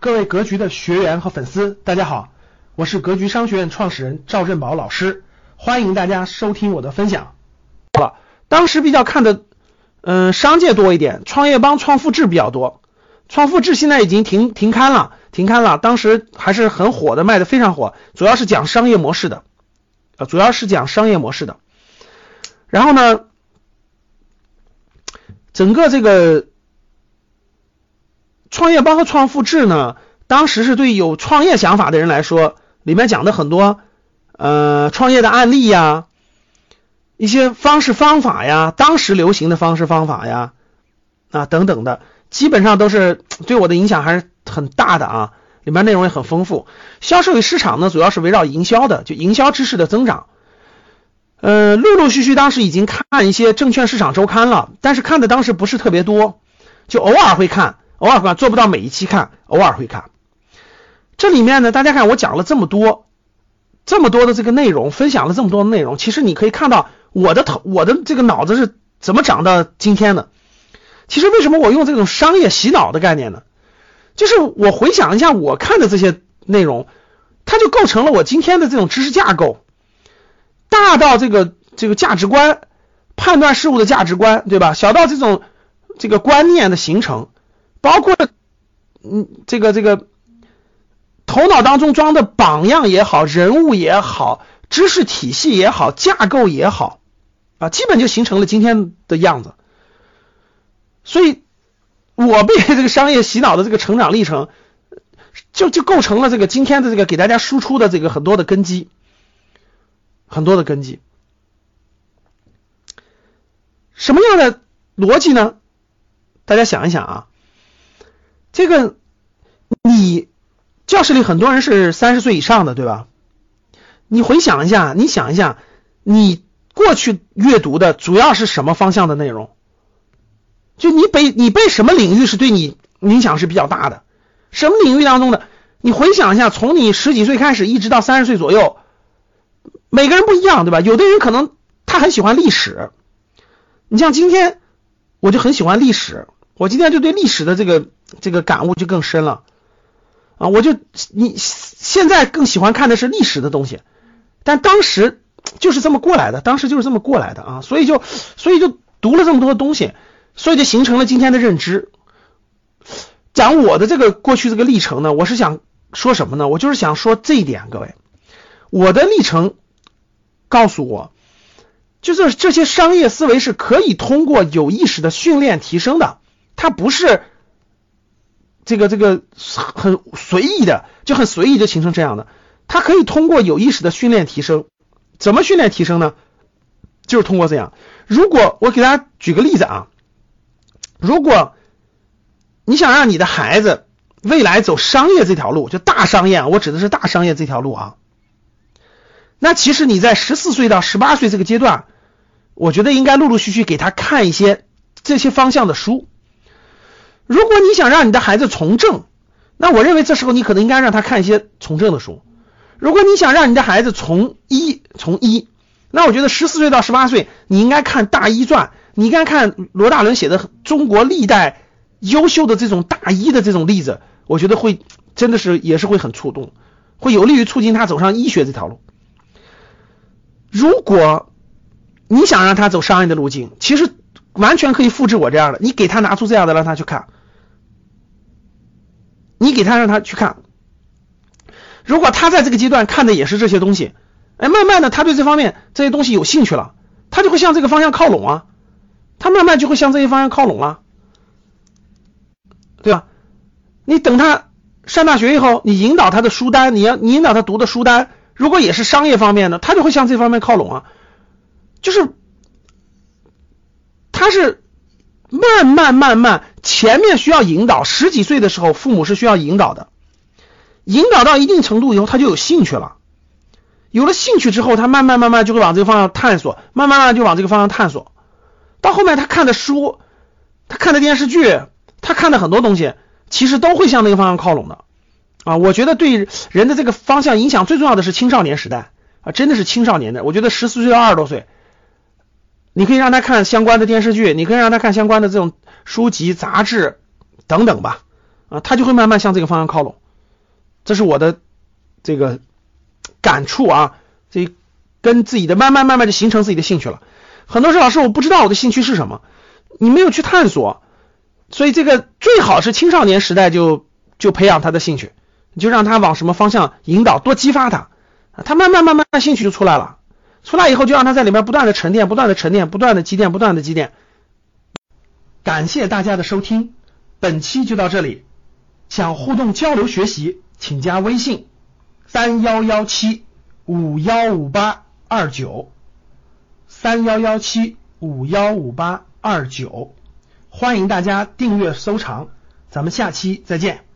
各位格局的学员和粉丝，大家好，我是格局商学院创始人赵振宝老师，欢迎大家收听我的分享。了，当时比较看的，嗯，商界多一点，创业邦、创富智比较多。创富智现在已经停停刊了，停刊了。当时还是很火的，卖的非常火，主要是讲商业模式的，呃，主要是讲商业模式的。然后呢，整个这个。创业包和创富制呢，当时是对有创业想法的人来说，里面讲的很多呃创业的案例呀，一些方式方法呀，当时流行的方式方法呀啊等等的，基本上都是对我的影响还是很大的啊。里面内容也很丰富。销售与市场呢，主要是围绕营销的，就营销知识的增长。呃，陆陆续续当时已经看一些证券市场周刊了，但是看的当时不是特别多，就偶尔会看。偶尔看，做不到每一期看，偶尔会看。这里面呢，大家看我讲了这么多，这么多的这个内容，分享了这么多的内容，其实你可以看到我的头，我的这个脑子是怎么长到今天的。其实为什么我用这种商业洗脑的概念呢？就是我回想一下我看的这些内容，它就构成了我今天的这种知识架构，大到这个这个价值观，判断事物的价值观，对吧？小到这种这个观念的形成。包括，嗯，这个这个头脑当中装的榜样也好，人物也好，知识体系也好，架构也好，啊，基本就形成了今天的样子。所以，我被这个商业洗脑的这个成长历程，就就构成了这个今天的这个给大家输出的这个很多的根基，很多的根基。什么样的逻辑呢？大家想一想啊。这个，你教室里很多人是三十岁以上的，对吧？你回想一下，你想一下，你过去阅读的主要是什么方向的内容？就你背你背什么领域是对你影响是比较大的？什么领域当中的？你回想一下，从你十几岁开始一直到三十岁左右，每个人不一样，对吧？有的人可能他很喜欢历史，你像今天我就很喜欢历史。我今天就对历史的这个这个感悟就更深了啊！我就你现在更喜欢看的是历史的东西，但当时就是这么过来的，当时就是这么过来的啊！所以就所以就读了这么多东西，所以就形成了今天的认知。讲我的这个过去这个历程呢，我是想说什么呢？我就是想说这一点，各位，我的历程告诉我，就是这些商业思维是可以通过有意识的训练提升的。它不是这个这个很随意的，就很随意就形成这样的。他可以通过有意识的训练提升，怎么训练提升呢？就是通过这样。如果我给大家举个例子啊，如果你想让你的孩子未来走商业这条路，就大商业，我指的是大商业这条路啊，那其实你在十四岁到十八岁这个阶段，我觉得应该陆陆续续给他看一些这些方向的书。如果你想让你的孩子从政，那我认为这时候你可能应该让他看一些从政的书。如果你想让你的孩子从医，从医，那我觉得十四岁到十八岁，你应该看《大医传》，你应该看罗大伦写的中国历代优秀的这种大医的这种例子，我觉得会真的是也是会很触动，会有利于促进他走上医学这条路。如果你想让他走商业的路径，其实完全可以复制我这样的，你给他拿出这样的让他去看。你给他让他去看，如果他在这个阶段看的也是这些东西，哎，慢慢的他对这方面这些东西有兴趣了，他就会向这个方向靠拢啊，他慢慢就会向这些方向靠拢了，对吧？你等他上大学以后，你引导他的书单，你要你引导他读的书单，如果也是商业方面的，他就会向这方面靠拢啊，就是他是。慢慢慢慢，前面需要引导。十几岁的时候，父母是需要引导的。引导到一定程度以后，他就有兴趣了。有了兴趣之后，他慢慢慢慢就会往这个方向探索，慢慢慢就往这个方向探索。到后面，他看的书，他看的电视剧，他看的很多东西，其实都会向那个方向靠拢的。啊，我觉得对人的这个方向影响最重要的是青少年时代啊，真的是青少年的。我觉得十四岁到二十多岁。你可以让他看相关的电视剧，你可以让他看相关的这种书籍、杂志等等吧，啊，他就会慢慢向这个方向靠拢。这是我的这个感触啊，这跟自己的慢慢慢慢就形成自己的兴趣了。很多时候老师我不知道我的兴趣是什么，你没有去探索，所以这个最好是青少年时代就就培养他的兴趣，你就让他往什么方向引导，多激发他，他慢慢慢慢兴趣就出来了。出来以后就让他在里面不断的沉淀，不断的沉淀，不断的积淀，不断的积淀。感谢大家的收听，本期就到这里。想互动交流学习，请加微信三幺幺七五幺五八二九三幺幺七五幺五八二九，欢迎大家订阅收藏，咱们下期再见。